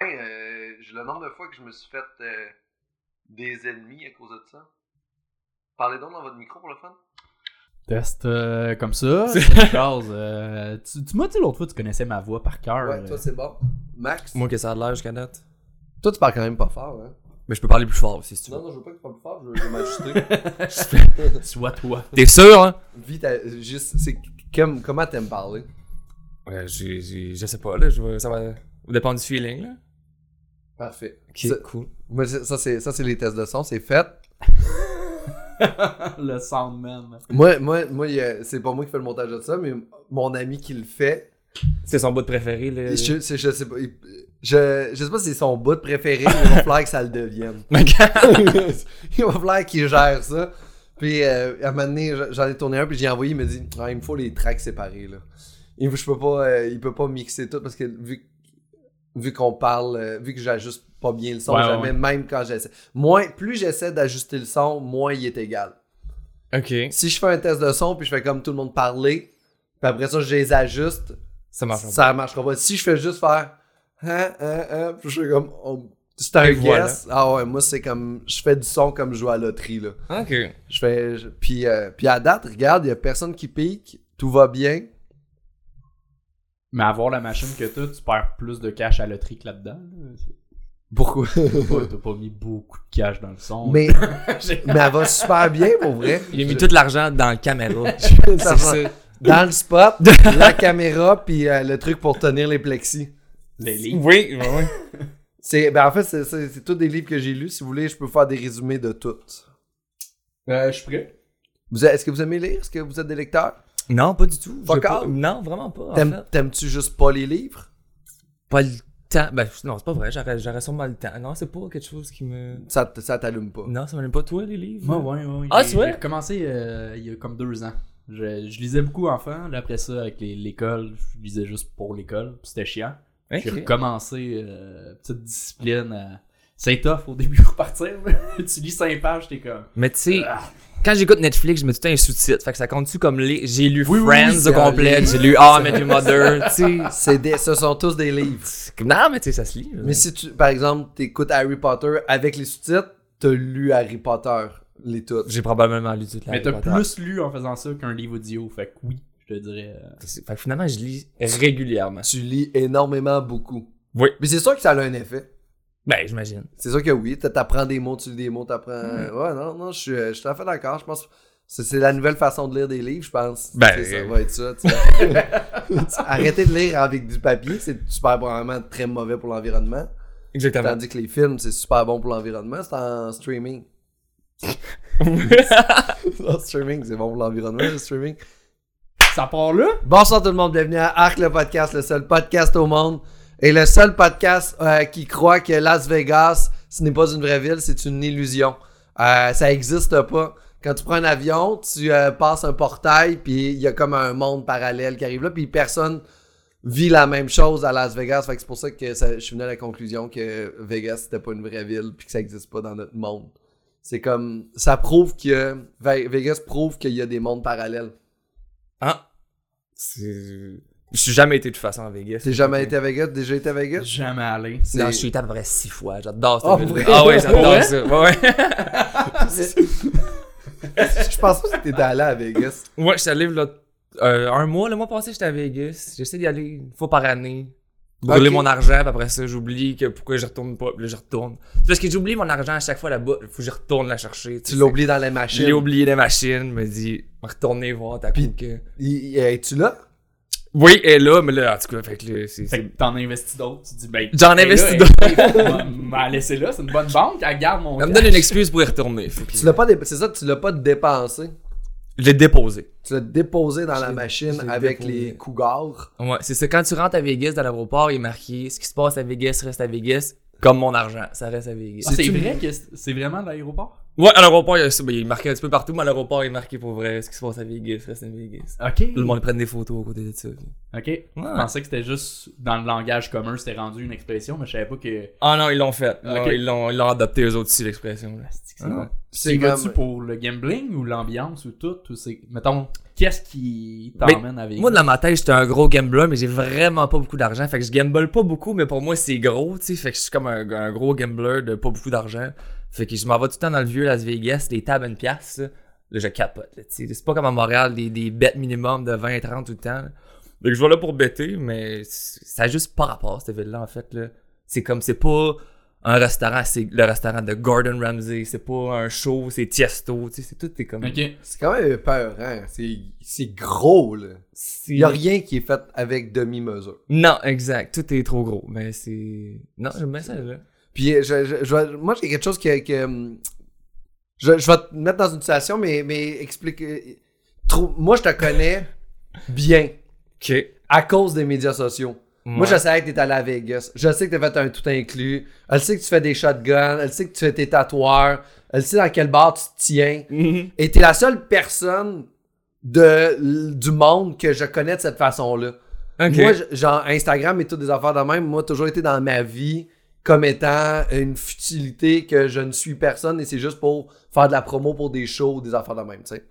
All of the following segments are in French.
Hey, euh, j'ai le nombre de fois que je me suis fait euh, des ennemis à cause de ça. Parlez donc dans votre micro pour le fun. Test euh, comme ça. Charles, euh, tu, tu m'as dit l'autre fois que tu connaissais ma voix par cœur. Ouais, euh. toi c'est bon. Max, Moi que ça a de l'air jusqu'à date. toi tu parles quand même pas fort, hein. Mais je peux parler plus fort aussi si tu veux. Non, non, je veux pas que tu parles plus fort, je veux, m'ajuster. Sois toi. T'es sûr, hein? Vite, euh, juste, c'est comme, comment t'aimes parler? Ouais, j'ai, j'ai- je sais pas, là. Je ça va dépendre du feeling, là. Parfait. Ok, Ça- cool. Moi, ça, c'est, ça, c'est les tests de son, c'est fait. le soundman. Moi, moi, moi a- c'est pas moi qui fais le montage de ça, mais mon ami qui le fait, C'est son bout préféré, là. je, je sais pas, je, je sais pas si c'est son bout préféré, mais il va falloir que ça le devienne. il va falloir qu'il gère ça. Puis, euh, à un moment donné, j'en ai tourné un, puis j'ai envoyé, il m'a dit, ah, il me faut les tracks séparés, là. Il, je peux pas, euh, il peut pas mixer tout, parce que vu, vu qu'on parle, euh, vu que j'ajuste pas bien le son, Ouais, jamais, ouais. même quand j'essaie. Moins, plus j'essaie d'ajuster le son, moins il est égal. ok. Si je fais un test de son, puis je fais comme tout le monde parler, puis après ça, je les ajuste, Ça marche. ça marchera pas. Si je fais juste faire hein, hein, hein, puis je fais comme oh, c'est un guess. Ah ouais, moi c'est comme je fais du son comme je joue à la loterie là. Ok. Je fais je- puis euh, puis à date, regarde, il y a personne qui pique, tout va bien. Mais avoir la machine que t'as, tu perds plus de cash à loterie que là-dedans. là. Pourquoi? T'as pas- mis beaucoup de cash dans le son. Mais mais elle va super bien pour vrai. Il a mis Je- tout l'argent dans la caméra. dans le spot, la caméra puis euh, le truc pour tenir les plexis. Les livres. Oui, oui, oui. C'est ben en fait c'est c'est c'est tous des livres que j'ai lus, si vous voulez, je peux faire des résumés de toutes. Euh, je suis prêt. Est-ce que vous aimez lire? Est-ce que vous êtes des lecteurs? Non, pas du tout. Fuck pas-. Non, vraiment pas. En T'aimes- fait. T'aimes-tu juste pas les livres? Pas le temps. Ben, non, c'est pas vrai. J'aurais, j'aurais sûrement le temps. Non, c'est pas quelque chose qui me. Ça, ça t'allume pas. Non, ça m'aime pas toi, les livres? Moi, ouais, ouais. Ah, J'ai- c'est vrai? J'ai recommencé euh, il y a comme deux ans. Je, je lisais beaucoup enfant. Là, après ça, avec les- l'école, je lisais juste pour l'école. puis C'était chiant. J'ai recommencé euh, petite discipline. à- C'est tough au début pour partir. tu lis 5 pages, t'es comme. Mais tu sais, Ah. Quand j'écoute Netflix, je mets tout le temps un sous-titre. Fait que ça compte-tu comme les. J'ai lu Oui, Friends oui, au complet, j'ai lu I Met Your Mother. C'est des, ce sont tous des livres. Non, mais tu sais, ça se lit. là. Mais si tu, par exemple, t'écoutes Harry Potter avec les sous-titres, t'as lu Harry Potter, les toutes. J'ai probablement lu toute la Mais t'as plus lu en faisant ça qu'un livre audio. Fait que oui, je te dirais. euh, Fait que finalement, je lis régulièrement. Tu lis énormément beaucoup. Oui. Mais c'est sûr que ça a un effet. Ben, j'imagine. C'est sûr que oui, t'a- t'apprends des mots, tu lis des mots, t'apprends... Ouais, non, non, je suis, je suis tout à fait d'accord. Je pense que c'est la nouvelle façon de lire des livres, je pense. Ben, Tu sais, ça euh, va être ça. tu sais. Arrêtez de lire avec du papier, c'est super probablement très mauvais pour l'environnement. Exactement. Tandis que les films, c'est super bon pour l'environnement, c'est en streaming. en streaming, c'est bon pour l'environnement, le streaming. Ça part là? Bonsoir tout le monde, bienvenue à Arc le podcast, le seul podcast au monde et le seul podcast euh, qui croit que Las Vegas, ce n'est pas une vraie ville, c'est une illusion. Euh, ça existe pas. Quand tu prends un avion, tu euh, passes un portail, puis il y a comme un monde parallèle qui arrive là, puis personne vit la même chose à Las Vegas. Fait que c'est pour ça que ça- je suis venu à la conclusion que Vegas, c'était pas une vraie ville, puis que ça existe pas dans notre monde. C'est comme, ça prouve que, Ve- Vegas prouve qu'il y a des mondes parallèles. Ah. C'est. Je suis jamais été de toute façon à Vegas. T'es jamais été à Vegas? Déjà été à Vegas? Jamais allé. Non, je suis été à peu près six fois. J'adore cette Oh, ville. vrai? Ah ouais, Ouais? j'adore ça. Ouais, ouais. je pense pas que t'étais allé à Vegas. Moi, je suis allé là, euh, un mois. Le mois passé, j'étais à Vegas. J'essaie d'y aller une fois par année. Brûler Ok. mon argent, puis après ça, j'oublie que pourquoi je retourne pas, puis là, je retourne. Parce que j'oublie mon argent à chaque fois là-bas, faut que je retourne la chercher. Tu l'as oublié dans les machines. l'ai oublié des machines, me dit, retourner voir ta Puis- que. Il- il- Es-tu là? Oui, elle est là, mais là, en tout cas, fait que là, c'est. Fait c'est- que t'en investis d'autres. Tu dis, ben. J'en ben investis d'autres. elle- M'a laissé là, c'est une bonne banque, elle garde mon. Ça me donne une excuse pour y retourner. Tu l'as pas dé- C'est ça, tu l'as pas dépensé. Je l'ai déposé. Tu l'as déposé dans la machine avec déposé. les cougars. Ouais, c'est ça. Quand tu rentres à Vegas dans l'aéroport, il est marqué ce qui se passe à Vegas reste à Vegas, comme mon argent. Ça reste à Vegas. Ah, c'est vrai que c'est c'est vraiment l'aéroport? Ouais, à l'aéroport, il, y a ça, ben, il est marqué un petit peu partout, mais à l'aéroport, il est marqué pour vrai ce qui se passe à Vegas, reste à Vegas. Ok. Tout le monde prend des photos à côté de ça. Ok. Je pensais que c'était juste dans le langage commun, c'était rendu une expression, mais je savais pas que. Ah non, ils l'ont fait. Ils l'ont ils l'ont adopté eux autres aussi, l'expression. C'est comme- tu pour le gambling ou l'ambiance ou tout ou c'est mettons qu'est-ce qui t'emmène avec Moi, dans ma tête, j'étais un gros gambler, mais j'ai vraiment pas beaucoup d'argent. Fait que je gamble pas beaucoup, mais pour moi, c'est gros, tu sais. Fait que je suis comme un, un gros gambler de pas beaucoup d'argent. Fait que je m'en vais tout le temps dans le vieux Las Vegas, des tables à une pièce, là. Là, je capote. C'est pas comme à Montréal, des, des bêtes minimum de 20 30 tout le temps, là. Fait que je vais là pour bêter, mais ça a juste pas rapport, cette ville-là, en fait, là. C'est comme, c'est pas un restaurant, c'est le restaurant de Gordon Ramsay. C'est pas un show, c'est Tiesto, tu sais. C'est tout, est comme... Ok. C'est quand même peur, hein. C'est, c'est gros, là. Il y a rien qui est fait avec demi-mesure. Non, exact. Tout est trop gros. Mais c'est. Non, j'aime bien ça, là. Puis euh, je, je- moi, j'ai quelque chose que. que, hum, je, je vais te mettre dans une situation, mais, mais explique. euh, trop- moi, je te connais bien Ok. à cause des médias sociaux. Moi, je savais que t'es allé à Vegas. Je sais que t'as fait un tout inclus. Elle sait que tu fais des shotguns. Elle sait que tu fais tes tatoueurs. Elle sait dans quel bar tu te tiens. Mhm. Et t'es la seule personne de, du monde que je connais de cette façon-là. Moi, genre, Instagram et toutes des affaires de même, moi, toujours été dans ma vie comme étant une futilité que je ne suis personne et c'est juste pour faire de la promo pour des shows ou des affaires de même, tu sais.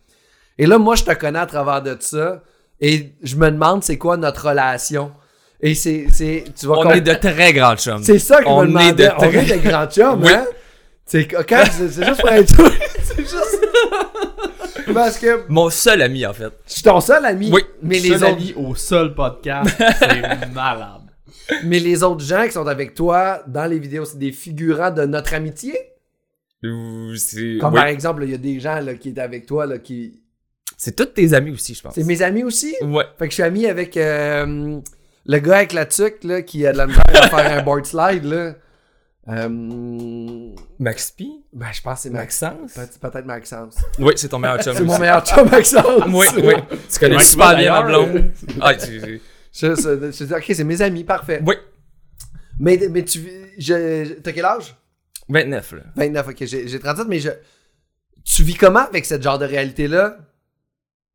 Et là, moi, je te connais à travers de ça et je me demande c'est quoi notre relation. Et c'est, c'est, tu vas On est de très grands chums. c'est ça que je on me est demandais. de On très- est des grands chums, Oui. hein? C'est, quand, c'est, c'est juste pour être c'est juste... Parce que Mon seul ami, en fait. je suis ton seul ami, Oui. mais les Seul autres ami au seul podcast, c'est malade. Mais les autres gens qui sont avec toi dans les vidéos, c'est des figurants de notre amitié? Ou C'est Comme oui. par exemple, il y a des gens là, qui étaient avec toi là, qui. C'est tous tes amis aussi, je pense. C'est mes amis aussi? Ouais. Fait que je suis ami avec euh, le gars avec la tuque là, qui a de la misère à faire un board slide. Là. Euh, Max P. ben, je pense que c'est Max. Maxence? Peut- Peut-être Maxence. Oui, c'est ton meilleur chum. C'est mon meilleur chum, Maxence. Oui, oui. Tu connais Comment super bien ma blonde. Ah, tu- tu- Je, je- je dis, ok, c'est mes amis, parfait. Oui. Mais, mais tu. Je, T'as quel âge? 29, là. 29, ok, j'ai j'ai 37, mais je. Tu vis comment avec cette genre de réalité-là?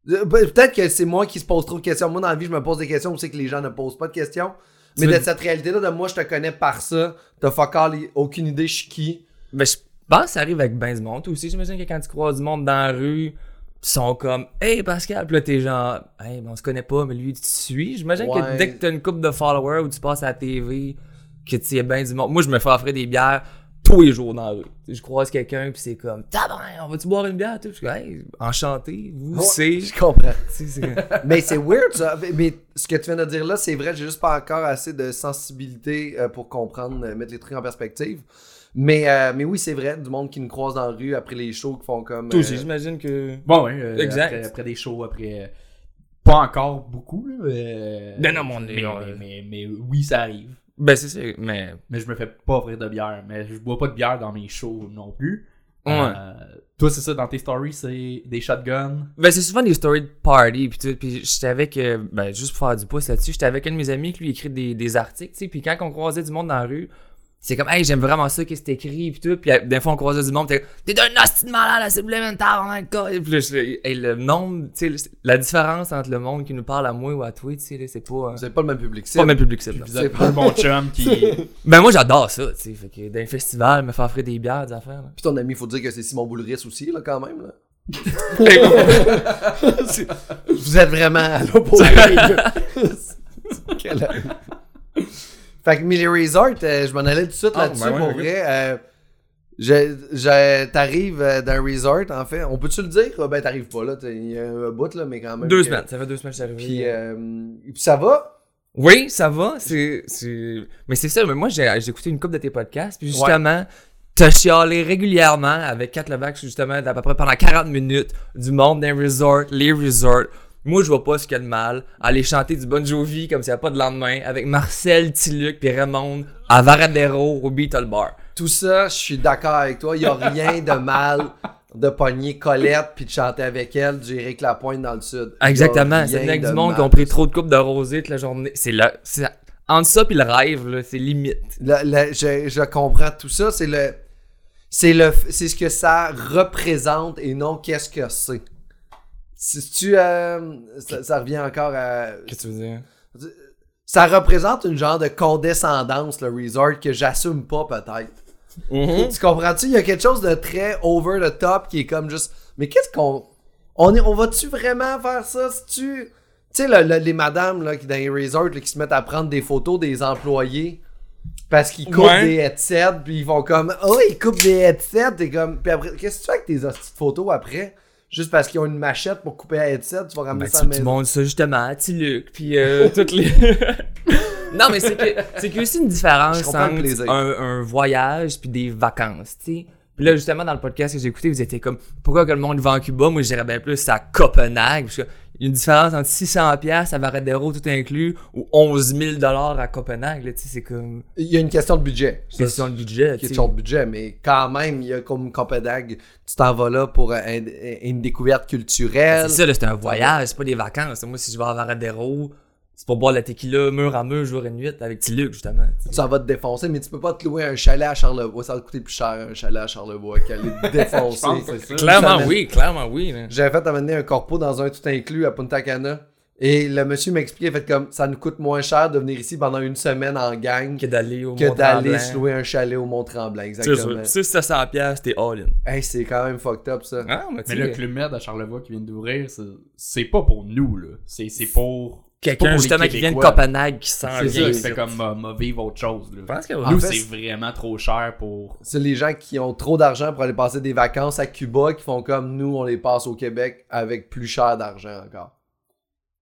Euh, Peut-être que c'est moi qui se pose trop de questions. Moi, dans la vie, je me pose des questions, sais que les gens ne posent pas de questions. Mais de cette réalité-là, de moi, je te connais par ça. T'as fuck all, aucune idée, je suis qui. Ben, je pense que ça arrive avec ben du monde. Aussi, j'imagine que quand tu croises du monde dans la rue, sont comme Hey Pascal, puis là t'es genre Hey, ben, on se connaît pas, mais lui tu suis. J'imagine Ouais. que dès que t'as une couple de followers ou tu passes à la TV, que tu sais ben du monde. Moi, je me fais offrir des bières tous les jours dans la rue. Je croise quelqu'un, puis c'est comme Tabarnak, on va-tu boire une bière? Tout? Je suis Hey, enchanté, vous Ouais, c'est. Je comprends. Mais c'est weird, ça. Mais- Mais ce que tu viens de dire là, c'est vrai, j'ai juste pas encore assez de sensibilité euh, pour comprendre, euh, mettre les trucs en perspective. Mais, euh, mais oui, c'est vrai, du monde qui nous croise dans la rue après les shows qui font comme. Toi aussi, euh, j'imagine que. Bon, ouais. euh, Exact. Après, après des shows, après. Pas encore beaucoup, là. non, mais on est- mais, mais, mais, mais oui, ça arrive. Ben c'est ça, mais. Mais je me fais pas offrir de bière. Mais je bois pas de bière dans mes shows non plus. Ouais. Euh, toi, c'est ça, dans tes stories, c'est des shotguns? Ben, c'est souvent des stories de party, puis tout. Puis j'étais avec, euh, ben, juste pour faire du pouce là-dessus, j'étais avec un de mes amis qui lui écrit des, des articles, tu sais. Puis quand on croisait du monde dans la rue, c'est comme, hey, j'aime vraiment ça, qu'est-ce que t'écris, puis tout. Puis des fois, on croisait du monde, t'es t'es un hostie de malade, là, c'est supplémentaire, on a le cas. Et puis hey, le nombre, tu sais, la différence entre le monde qui nous parle à moi ou à toi, tu sais, c'est pas. euh, C'est pas le même public. c'est pas le même public, c'est Vous C'est pas- un bon chum qui. Ben, moi, j'adore ça, tu sais. Fait que d'un festival, me faire offrir des bières, des affaires, là. Puis ton ami, il faut dire que c'est Simon Boulris aussi, là, quand même. Là. Vous êtes vraiment à l'opposé. Quel. Fait que Millie Resort, euh, je m'en allais tout de suite Ah, là-dessus ben ouais, pour vrai. euh, je, je- t'arrives euh, d'un resort, en fait. On peut-tu le dire? Ah, Ben, t'arrives pas, là. Il y a un bout, là, mais quand même. Deux que- semaines, ça fait deux semaines que arrivé. Puis, euh, puis ça va? Oui, ça va. C'est, c'est... Mais c'est ça, mais moi, j'ai, j'ai écouté une couple de tes podcasts, puis justement, t'as chialé régulièrement avec Kat Levac, justement, d'à peu près pendant 40 minutes, du monde d'un resort, les resorts. Moi, je vois pas ce qu'il y a de mal à aller chanter du Bon Jovi comme s'il n'y a pas de lendemain avec Marcel, Tiluc puis Raymond à Varadero au Beetle Bar. Tout ça, je suis d'accord avec toi. Il y a rien de mal de pogner Colette puis de chanter avec elle du Éric Lapointe dans le sud. Il y a Exactement. C'est rien avec de du monde qui ont pris trop de coupes de rosée toute la journée. C'est là. C'est... Entre ça puis le rêve, c'est limite. Le- le- je, je comprends tout ça. C'est le. C'est le, c'est ce que ça représente et non qu'est-ce que c'est. Si tu, euh, ça, ça revient encore à, Qu'est-ce que tu veux dire? ça représente une genre de condescendance, le resort, que j'assume pas peut-être. Mm-hmm. Tu comprends-tu? Il y a quelque chose de très over the top qui est comme juste. Mais qu'est-ce qu'on. On, est, on va-tu vraiment faire ça? Si tu. Tu sais, le- le- les madames là, qui dans les resorts là, qui se mettent à prendre des photos des employés parce qu'ils coupent Ouais. des headsets, puis ils font comme. Oh, ils coupent des headsets, t'es comme. Puis après, qu'est-ce que tu fais avec tes photos après? Juste parce qu'ils ont une machette pour couper un headset, tu vas ramener Ben, ça à la tu montres ça justement à Tiluc, puis euh, toutes les. non, mais c'est que c'est qu'il y a aussi une différence entre un, un voyage puis des vacances, tu sais. Puis là, justement, dans le podcast que j'ai écouté, vous étiez comme pourquoi que le monde va en Cuba? Moi, je dirais bien plus à Copenhague, parce que il y a une différence entre 600$ à Varadero tout inclus ou 11 000$ à Copenhague, là, c'est comme Il y a une question de budget. Question de budget, question de budget, mais quand même, il y a comme Copenhague, tu t'en vas là pour un- un- une découverte culturelle. C'est ça, c'est un voyage, c'est pas des vacances. Moi, si je vais à Varadero, c'est pour boire la tequila mur à mur, jour et nuit, avec Tiluc, justement. Ça va te défoncer, mais tu peux pas te louer un chalet à Charlevoix. Ça va te coûter plus cher un chalet à Charlevoix qu'aller te défoncer. C'est ça. Clairement, Ça oui, clairement, oui. J'avais fait amener un corpo dans un tout inclus à Punta Cana. Et le monsieur m'expliquait, fait comme ça nous coûte moins cher de venir ici pendant une semaine en gang que d'aller au que d'aller se louer un chalet au Mont-Tremblant. C'est Exactement. Si c'est 100 pièces, t'es all in. Hey, c'est quand même fucked up ça. Ah, mais le Club Med à Charlevoix qui vient d'ouvrir, c'est- c'est pas pour nous, là. C'est c'est pour. Quelqu'un justement qui vient de. Copenhague qui C'est ça, ici. c'est comme euh, m'a vivre autre chose, là. Je pense que En Nous, fait, c'est vraiment trop cher pour. C'est les gens qui ont trop d'argent pour aller passer des vacances à Cuba qui font comme nous, on les passe au Québec avec plus cher d'argent encore.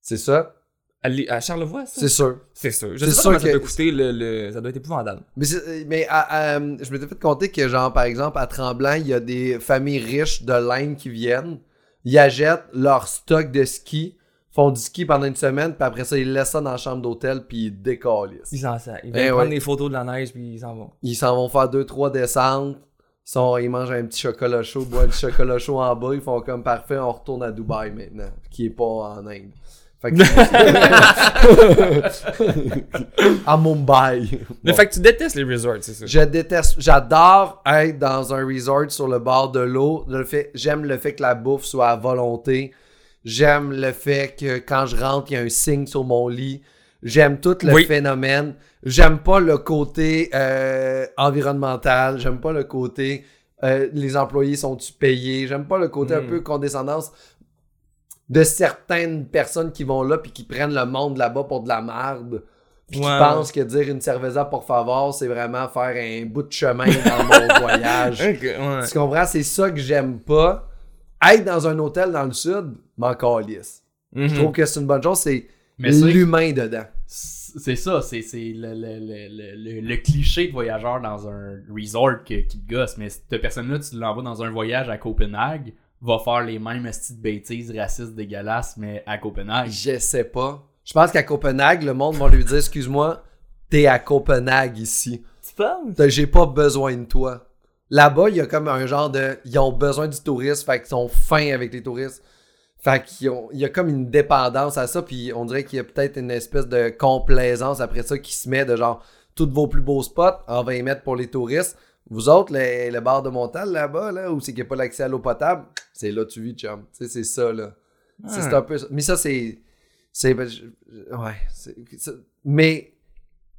C'est ça? Aller à Charlevoix, ça? C'est sûr. C'est sûr. Je C'est sais pas sûr comment ça que- peut coûter, le, le- ça doit être épouvantable. Mais, c'est- mais à- à- je m'étais fait compter que, genre, par exemple, à Tremblant, il y a des familles riches de l'Inde qui viennent. Ils achètent leur stock de ski, font du ski pendant une semaine, puis après ça, ils laissent ça dans la chambre d'hôtel, puis ils décalissent. Ils s'en. Ils Eh viennent prendre ouais. des photos de la neige, puis ils s'en vont. Ils s'en vont faire deux, trois descentes. Ils, sont, ils mangent un petit chocolat chaud, boivent du chocolat chaud en bas. Ils font comme parfait, on retourne à Dubaï maintenant, qui est pas en Inde. Fait que- à Mumbai. Mais Bon. fait que tu détestes les resorts, c'est ça? Je déteste, j'adore être dans un resort sur le bord de l'eau. Le fait, j'aime le fait que la bouffe soit à volonté. J'aime le fait que quand je rentre, il y a un signe sur mon lit. J'aime tout le Oui. phénomène. J'aime pas le côté euh, environnemental. J'aime pas le côté euh, les employés sont-tu payés? J'aime pas le côté un Mm. peu condescendance de certaines personnes qui vont là puis qui prennent le monde là-bas pour de la merde. Puis qui pensent que dire une cerveza pour favor, c'est vraiment faire un bout de chemin dans mon voyage. Ok, ouais. Tu comprends? C'est ça que j'aime pas. Être dans un hôtel dans le sud, m'en calisse. Mhm. Je trouve que c'est une bonne chose, c'est Mais c'est- l'humain dedans. C'est ça, c'est c'est le, le, le, le, le- le cliché de voyageur dans un resort que- qui te gosse. Mais cette personne-là, tu l'envoies dans un voyage à Copenhague, va faire les mêmes petites bêtises racistes dégueulasses, mais à Copenhague. Je sais pas. Je pense qu'à Copenhague, le monde va lui dire Excuse-moi, t'es à Copenhague ici. Tu penses? J'ai pas besoin de toi. Là-bas, il y a comme un genre de. Ils ont besoin du tourisme, fait qu'ils sont fins avec les touristes. Fait qu'il y a comme une dépendance à ça, puis on dirait qu'il y a peut-être une espèce de complaisance après ça qui se met de genre tous vos plus beaux spots, on va y mettre pour les touristes. Vous autres, le, le bar de Montal là-bas, là, où c'est qu'il n'y a pas l'accès à l'eau potable, c'est là tu vis, chum. Tu sais, c'est ça, là. C'est- C'est un peu ça. Mais ça, c'est. C'est. ben, je- Ouais. c'est- c'est- Mais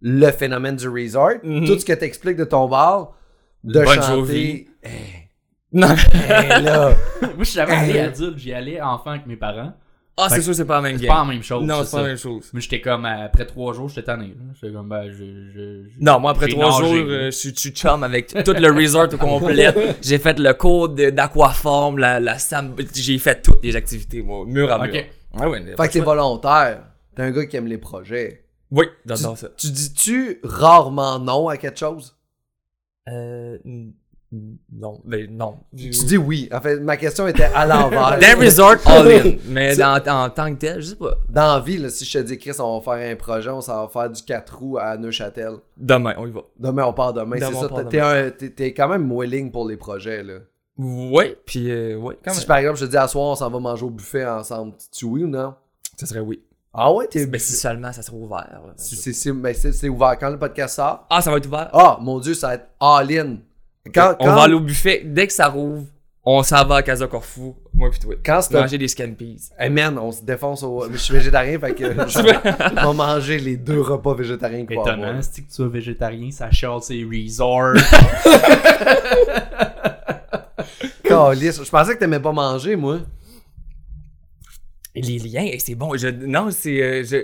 le phénomène du resort, Mhm. tout ce que t'expliques de ton bar, de Bon chanter. Jovi. Hey, Non. hey, là. Moi, je suis jamais allé adulte, j'y allais enfant avec mes parents. Ah, Fait c'est sûr, c'est pas la même C'est game. pas la même chose. Non, c'est c'est pas la même chose. Mais j'étais comme, après trois jours, j'étais tanné. J'étais comme, ben, je. je- je- Non, moi, après j'ai trois nagé, jours, euh, je suis chum avec tout le resort au complet. J'ai fait le cours d'aquaforme, la, la sam... J'ai fait toutes les activités, moi, mur à mur. Ok. Ouais, ouais. Fait que t'es volontaire. T'es un gars qui aime les projets. Oui, j'adore ça. Tu dis-tu rarement non à quelque chose? Euh, non, ben non. Tu dis oui. En fait, ma question était à l'envers. Dans resort, all in. Mais dans, en tant que tel, je sais pas. Dans la vie, là, si je te dis, Chris, on va faire un projet, on s'en va faire du 4 roues à Neuchâtel. Demain, on y va. Demain, on part demain. Demain, C'est ça. T'es- quand même willing pour les projets, là. Ouais, puis euh, ouais, quand Si par exemple, je te dis à soir, on s'en va manger au buffet ensemble, tu oui ou non? Ça serait oui. Ah ouais, t'es. Ben si seulement ça serait ouvert. là. C'est- mais ouvert quand le podcast sort. Ah, ça va être ouvert? Ah, mon dieu, ça va être all-in. Quand, On quand, va aller au buffet, dès que ça rouvre, on s'en va à Casa Corfou, moi pis toi. quand c'est un- Manger des scampies. Hey man, on se défonce au. Mais je suis végétarien, fait que. je vais- on va manger les deux repas végétariens avoir. Étonnant, c'est que tu sois végétarien, ça chiale ses resorts. Calisse. Je pensais que t'aimais pas manger, moi. Les liens, hey, c'est bon. Je, non, c'est. euh, je,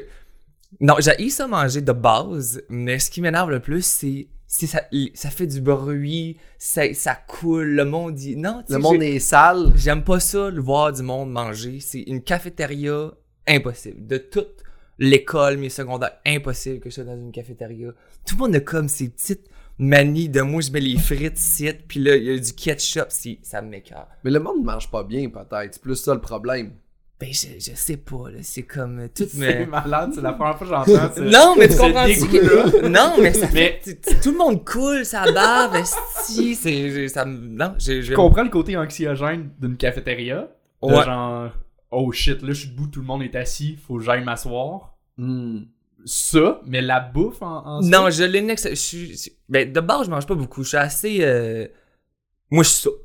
non, j'ai ça manger de base, mais ce qui m'énerve le plus, c'est. c'est ça, ça fait du bruit, ça, ça coule, le monde dit. Non, Le monde est sale. J'aime pas ça, le voir du monde manger. C'est une cafétéria impossible. De toute l'école, mes secondaires, impossible que je sois dans une cafétéria. Tout le monde a comme ces petites manies de moi, je mets les frites ici, puis là, il y a du ketchup, c'est- ça m'écarte. Mais le monde ne mange pas bien, peut-être. C'est plus ça le problème. Ben, je, je sais pas, là. C'est comme euh, tout C'est me. malade, c'est la première fois que j'entends ça. Non, mais tu ce comprends dégoût-là. Non, mais ça Mais- fait. Tout le monde coule, ça bave, esti. C'est. Ça me. Non, j'ai. Je comprends le côté anxiogène d'une cafétéria. De Ouais. genre, oh shit, là je suis debout, tout le monde est assis, faut que j'aille m'asseoir. Hmm. Ça, mais la bouffe en, en Non, je suis. je- Ben, de base, je mange pas beaucoup. Je suis assez. euh, Moi, je soupe.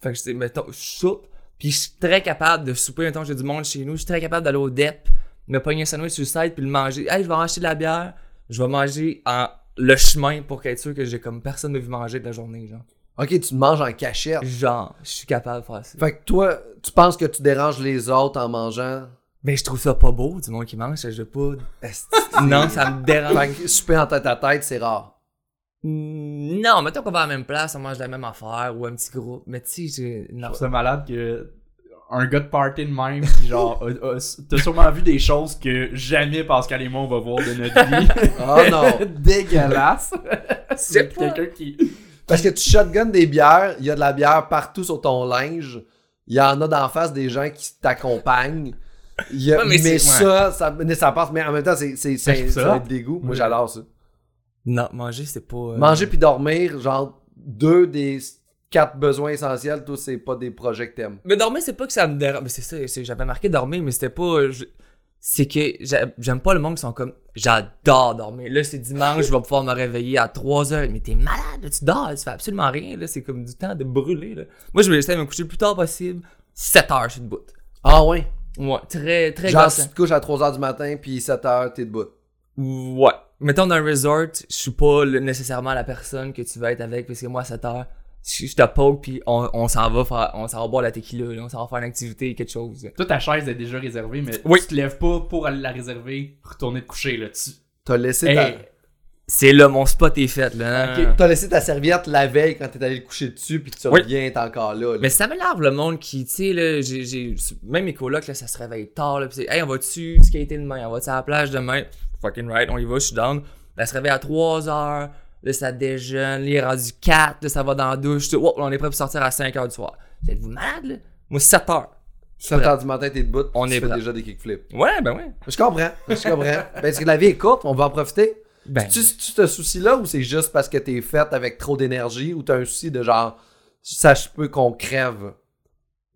Fait que je sais, mettons, je soupe. Puis je suis très capable de souper. Mettons, j'ai du monde chez nous. Je suis très capable d'aller au DEP, me pogner un sandwich sur le site, puis le manger. Hey, je vais acheter de la bière. Je vais manger en le chemin pour être sûr que j'ai comme personne ne vu manger de la journée, genre. Ok, tu manges en cachette. Genre, je suis capable de faire ça. Fait que toi, tu penses que tu déranges les autres en mangeant? Ben, je trouve ça pas beau, du monde qui mange, je veux pas. non, ça me dérange. Fait que souper en tête à tête, c'est rare. Non, mettons qu'on va à la même place, on mange la même affaire ou un petit groupe. Mais tu sais, je- trouve ça malade que un gars de party de même, qui genre, t'as sûrement vu des choses que jamais Pascal et moi on va voir de notre vie. Oh non. Dégueulasse. C'est pas- quelqu'un qui. Parce que tu shotgun des bières, il y a de la bière partout sur ton linge. Il y en a d'en face des gens qui t'accompagnent. A- Ouais, mais ça, ça, ça passe. Mais en même temps, c'est c'est- c'est- Ben, ça. c'est un dégoût. Moi, j'adore ça. Non, manger, c'est pas. euh, Manger puis dormir, genre deux des quatre besoins essentiels, toi, c'est pas des projets que t'aimes. Mais dormir, c'est pas que ça me dérange. Mais c'est ça, c'est- j'avais marqué dormir, mais c'était pas. je- C'est que j'a- j'aime pas le monde qui sont comme. J'adore dormir. Là, c'est dimanche, je vais pouvoir me réveiller à 3 heures. Mais t'es malade, là, tu dors, tu fais absolument rien. Là, c'est comme du temps de brûler. Là. Moi, je vais essayer de me coucher le plus tard possible. 7 heures, je suis debout. Ah ouais? Ouais, très, très Genre, gossant. tu te couches à 3h du matin, puis 7h, t'es debout. Ouais. Mettons, dans un resort, je suis pas le- nécessairement la personne que tu vas être avec, parce que moi, à 7 heures, je, je te poke, puis on, on s'en va faire, on s'en va boire la tequila, là, on s'en va faire une activité, quelque chose. Toi, ta chaise est déjà réservée, mais Oui. tu te lèves pas pour aller la réserver, retourner te coucher là. Tu... T'as laissé, Hey, ta... C'est là, mon spot est fait, là. Ok. T'as laissé ta serviette la veille quand t'es allé te coucher dessus, puis tu Oui. reviens, t'es encore là. là. Mais ça m'énerve le monde qui, tu sais, là, j'ai, j'ai, même mes colocs, là, ça se réveille tard, là, pis c'est, hey, on va-tu skater demain, on va-tu à la plage demain? Fucking right, on y va, je suis down. Là, ça se réveille à 3 heures, là, ça déjeune, là, il est rendu 4, là, ça va dans la douche, oh, là, on est prêt pour sortir à 5 heures du soir. Êtes-vous malade, là? Moi, 7 heures. 7h du matin, t'es debout, On tu est fais déjà des kickflips. Ouais, ben ouais. Je comprends, je comprends. Parce que la vie est courte, on va en profiter. Ben, Tu, tu ce souci-là ou c'est juste parce que t'es faite avec trop d'énergie ou t'as un souci de genre, ça se peut qu'on crève?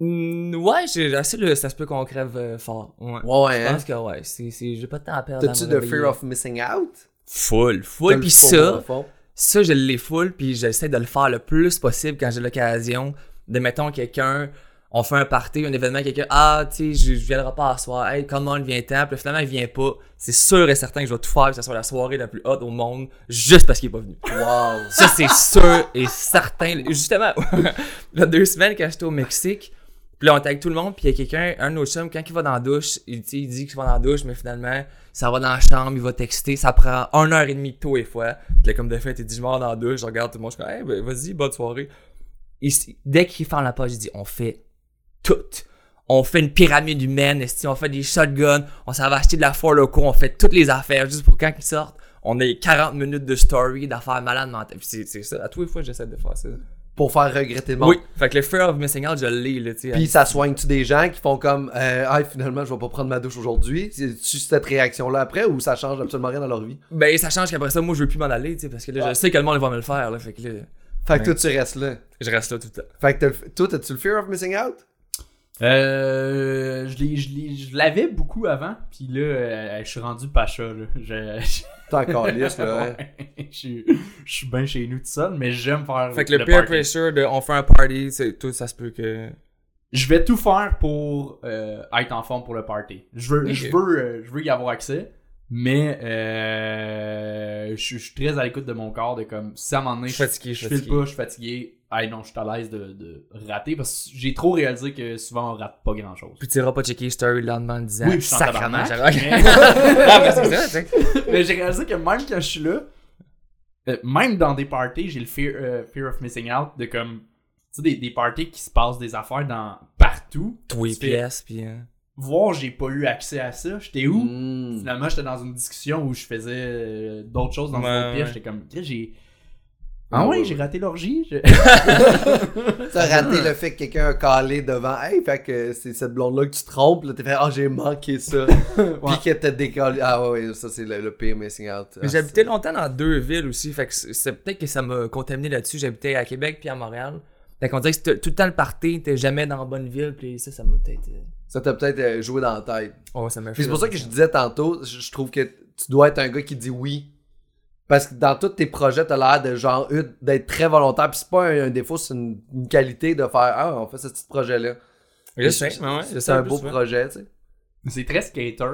Mm, ouais, j'ai assez le, ça se peut qu'on crève euh, fort. Ouais. Ouais, ouais, Je hein? pense que ouais, c'est, c'est, j'ai pas de temps à perdre. T'as-tu de fear of missing out? Full, full. Puis ça, ça, je l'ai full, puis j'essaie de le faire le plus possible quand j'ai l'occasion de, mettons, quelqu'un, on fait un party, un événement, quelqu'un, ah, tu sais, je, je viendrai pas à soir, hey, comment il vient-t'en, puis finalement, il vient pas. C'est sûr et certain que je vais tout faire que ce soit la soirée la plus haute au monde, juste parce qu'il est pas venu. Wow. Ça, c'est sûr et certain. Justement, il y a deux semaines, quand j'étais au Mexique, puis là, on avec tout le monde, puis il y a quelqu'un, un de nos chums, quand il va dans la douche, il, dit qu'il va dans la douche, mais finalement, ça va dans la chambre, il va texter, ça prend une heure et demie de tous les fois. Puis là, comme de fait, il dit, je m'en dans la douche, je regarde tout le monde, je comme, hey, ben, vas-y, bonne soirée. Et dès qu'il ferme la page, il dit, on fait tout. On fait une pyramide humaine, on fait des shotguns, on s'en va acheter de la foire loco, on fait toutes les affaires juste pour quand ils sortent. On a 40 minutes de story, d'affaires malades mentales. C'est ça, à tous les fois, j'essaie de faire ça. Pour faire regretter le monde. Oui, fait que le fear of missing out, je l'ai, là, tu sais. Puis ça soigne-tu des gens qui font comme, euh, ah, finalement, je vais pas prendre ma douche aujourd'hui? C'est-tu cette réaction-là après ou ça change absolument rien dans leur vie? Ben, ça change qu'après ça, moi, je veux plus m'en aller, tu sais, parce que là, Ouais. je sais que le monde va me le faire, là. Fait que là, Fait que Ouais. toi, tu restes là. je reste là tout le temps. Fait que toi, t'as-tu le fear of missing out? Euh, je l'avais beaucoup avant, puis là, euh, je suis rendu pacha. Là. Je, T'es encore lisse, là. hein. Ouais, je, suis- je suis bien chez nous tout seul, mais j'aime faire Fait que le, peer party. pressure de on fait un party, c'est tout, ça se peut que. Je vais tout faire pour euh, être en forme pour le party. Je veux, je veux, euh, je veux y avoir accès, mais euh, je, suis- je suis très à l'écoute de mon corps, de comme si à un moment donné Je suis fatigué, je je suis file fatigué. pas, je suis fatigué. Ah non, je suis à l'aise de, de rater parce que j'ai trop réalisé que souvent on rate pas grand chose. Puis tu iras pas checker stories le lendemain en disant Oui, je suis j'ai- mais- j'ai réalisé que même quand je suis là, euh, même dans des parties, j'ai le fear, euh, fear of missing out de comme. Tu sais, des, des parties qui se passent des affaires dans partout. Tous les Tu fais, pièces, puis. euh, Voir, j'ai pas eu accès à ça. J'étais où? Mm. Finalement, j'étais dans une discussion où je faisais euh, d'autres choses dans une Ouais, autre pièce. ouais. J'étais comme, j'ai. Ah ouais, ouais, j'ai ouais. raté l'orgie. Je- T'as raté le fait que quelqu'un a calé devant. Hey, fait que c'est cette blonde-là que tu trompes. Là, t'as fait, ah, j'ai manqué ça. Puis que t'as décalé. Ah, ouais, ouais, ça, c'est le, le pire missing out. Mais Ah, j'habitais longtemps dans deux villes aussi, fait que c'est peut-être que ça m'a contaminé là-dessus. J'habitais à Québec puis à Montréal. Fait qu'on dirait que tout le temps le party, t'es jamais dans la bonne ville, puis ça, ça m'a peut-être. euh, Ça t'a peut-être euh, joué dans la tête. Oh, ça m'a Puis c'est pour ça que je disais tantôt, je trouve que tu dois être un gars qui dit oui. Parce que dans tous tes projets, t'as l'air de genre eu- d'être très volontaire. Puis c'est pas un, un défaut, c'est une, une qualité de faire Ah, on fait ce petit projet-là. Je sais, mais ouais, je C'est un beau souvent. projet, tu sais. C'est très skater,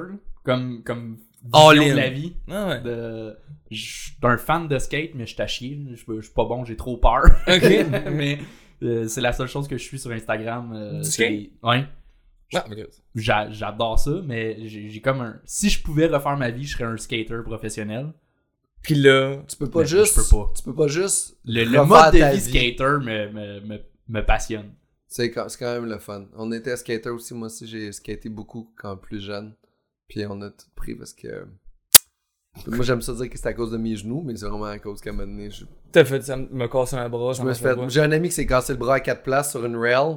comme, comme All vision in. de la vie. Ah ouais. De... Je suis un fan de skate, mais je suis à chier. Je je suis pas bon, j'ai trop peur. Mais euh, c'est la seule chose que je suis sur Instagram. euh, Du skate? Ouais. Ah, J'adore ça, mais j'ai j'ai comme un. Si je pouvais refaire ma vie, je serais un skater professionnel. Puis là, Tu peux pas Mais juste. je peux pas. Tu peux pas juste. Le, le mode de vie skater me, me, me, me passionne. C'est quand, c'est quand même le fun. On était skater aussi. Moi aussi, j'ai skaté beaucoup quand plus jeune. Puis on a tout pris parce que. Moi, j'aime ça dire que c'est à cause de mes genoux, mais c'est vraiment à cause qu'à un moment donné, je, t'as fait ça, me casser un bras. je me suis fait. J'ai un ami qui s'est cassé le bras à quatre places sur une rail.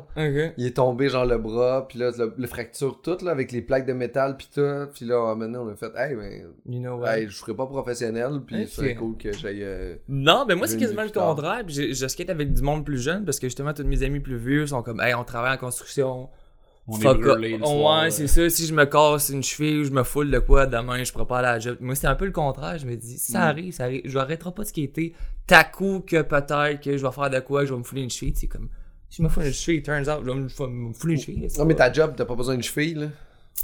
Il est tombé, genre, le bras, puis là, le, le fracture tout, là, avec les plaques de métal, puis tout. Puis là, à un moment donné, on a fait, hey, ben, You know what? hey, je ferai pas professionnel, puis c'est cool que j'aille. euh, Non, mais moi, c'est quasiment le contraire. Puis je skate avec du monde plus jeune parce que justement, tous mes amis plus vieux sont comme, hey, on travaille en construction. On est Fuck brûlé off. le soir, ouais, euh. c'est ça. Si je me casse une cheville ou je me foule de quoi demain, je à la job. Moi, c'est un peu le contraire. Je me dis, ça Mm. arrive, ça arrive. Je n'arrêterai pas de skater. T'as coup que peut-être que je vais faire de quoi, je vais me fouler une cheville. C'est comme, si je me foule une cheville, turns out, je vais me, je vais me fouler une cheville. Non, mais ta job, t'as pas besoin d'une cheville, là?